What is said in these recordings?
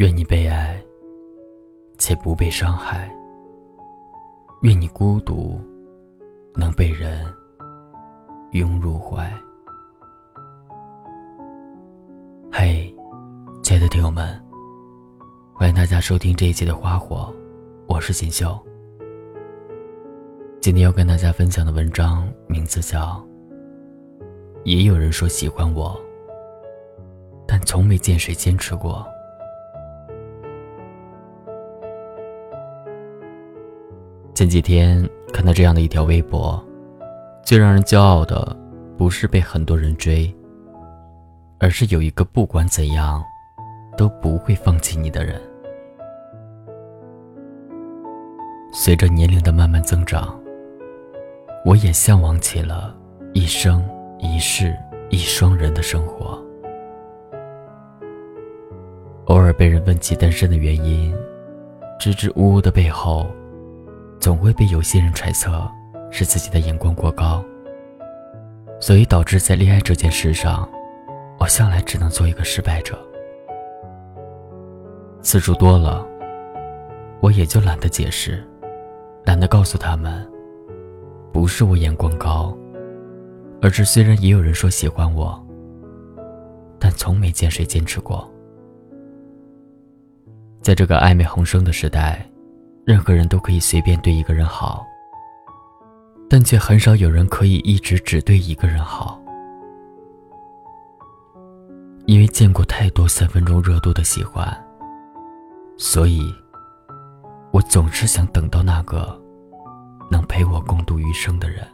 愿你被爱，且不被伤害；愿你孤独，能被人拥入怀。嘿，亲爱的听友们，欢迎大家收听这一期的《花火》，我是锦绣。今天要跟大家分享的文章名字叫《也有人说喜欢我，但从没见谁坚持过》。前几天看到这样的一条微博，最让人骄傲的不是被很多人追，而是有一个不管怎样都不会放弃你的人。随着年龄的慢慢增长，我也向往起了一生一世一双人的生活。偶尔被人问起单身的原因，支支吾吾的背后。总会被有些人揣测是自己的眼光过高，所以导致在恋爱这件事上，我向来只能做一个失败者。次数多了，我也就懒得解释，懒得告诉他们，不是我眼光高，而是虽然也有人说喜欢我，但从没见谁坚持过。在这个暧昧横生的时代。任何人都可以随便对一个人好，但却很少有人可以一直只对一个人好。因为见过太多三分钟热度的喜欢，所以，我总是想等到那个能陪我共度余生的人。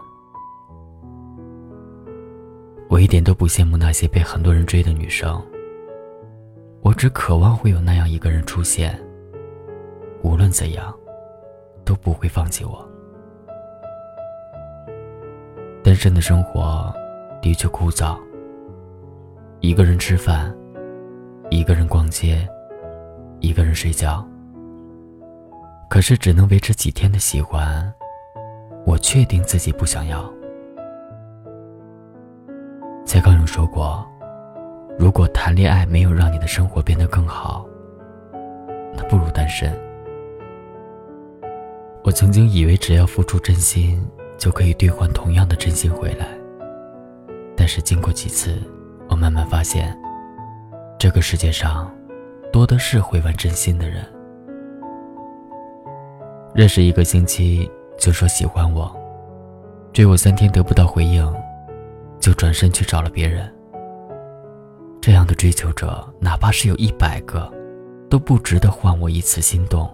我一点都不羡慕那些被很多人追的女生，我只渴望会有那样一个人出现。无论怎样。都不会放弃我。单身的生活的确枯燥。一个人吃饭，一个人逛街，一个人睡觉。可是只能维持几天的喜欢，我确定自己不想要。蔡康永说过：“如果谈恋爱没有让你的生活变得更好，那不如单身。”我曾经以为只要付出真心，就可以兑换同样的真心回来。但是经过几次，我慢慢发现，这个世界上，多的是会玩真心的人。认识一个星期就说喜欢我，追我三天得不到回应，就转身去找了别人。这样的追求者，哪怕是有一百个，都不值得换我一次心动。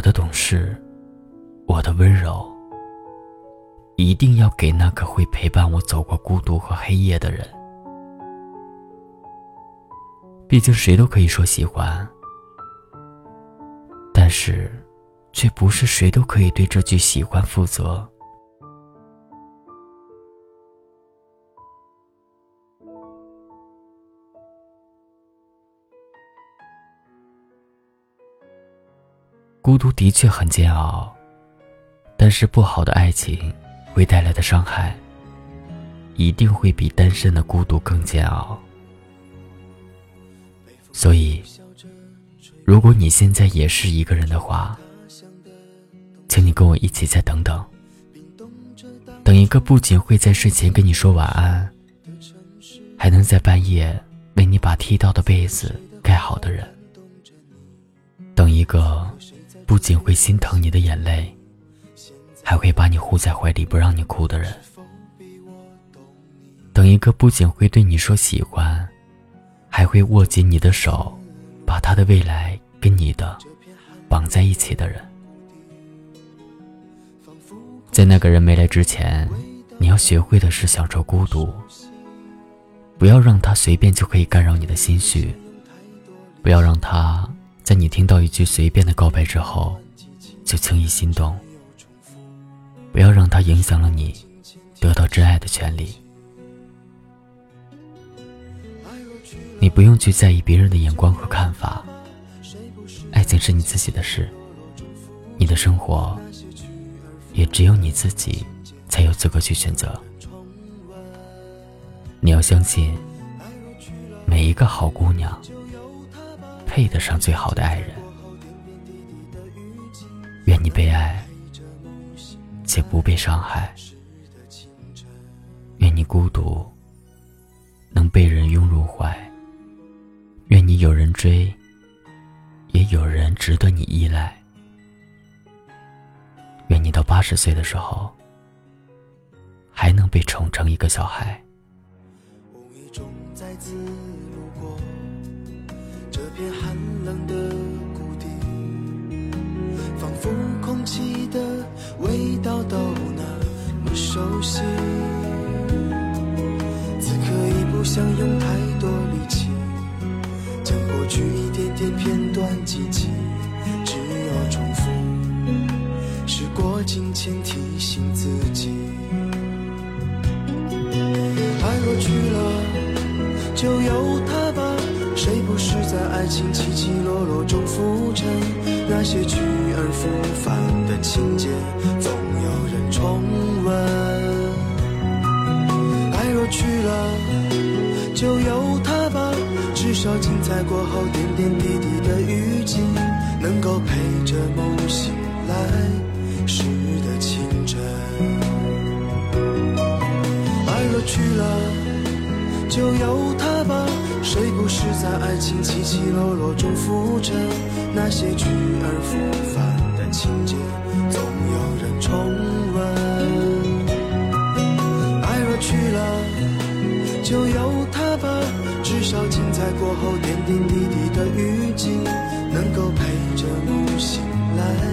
我的懂事，我的温柔，一定要给那个会陪伴我走过孤独和黑夜的人。毕竟谁都可以说喜欢，但是，却不是谁都可以对这句喜欢负责。孤独的确很煎熬，但是不好的爱情会带来的伤害，一定会比单身的孤独更煎熬。所以，如果你现在也是一个人的话，请你跟我一起再等等，等一个不仅会在睡前跟你说晚安，还能在半夜为你把踢到的被子盖好的人，等一个。不仅会心疼你的眼泪，还会把你护在怀里不让你哭的人。等一个不仅会对你说喜欢，还会握紧你的手，把他的未来跟你的绑在一起的人。在那个人没来之前，你要学会的是享受孤独，不要让他随便就可以干扰你的心绪，不要让他。在你听到一句随便的告白之后，就轻易心动。不要让他影响了你得到真爱的权利。你不用去在意别人的眼光和看法，爱情是你自己的事，你的生活也只有你自己才有资格去选择。你要相信，每每一个好姑娘，配得上最好的爱人。愿你被爱，且不被伤害。愿你孤独，能被人拥入怀。愿你有人追，也有人值得你依赖。愿你到八十岁的时候，还能被宠成一个小孩。片寒冷的谷底，仿佛空气的味道都那么熟悉。此刻已不想用太多力气，将过去一点点片段记起，只有重复。时过境迁，提醒自己，爱若去了。就由他吧，谁不是在爱情起起落落中浮沉？那些去而复返的情节，总有人重温。爱若去了，就由他吧，至少精彩过后点点滴滴的雨季，能够陪着梦醒来时的清晨。爱若去了。就由他吧，谁不是在爱情起起落落中浮沉？那些去而复返的情节，总有人重温。爱若去了，就由他吧，至少精彩过后点点滴滴的雨季，能够陪着梦醒来。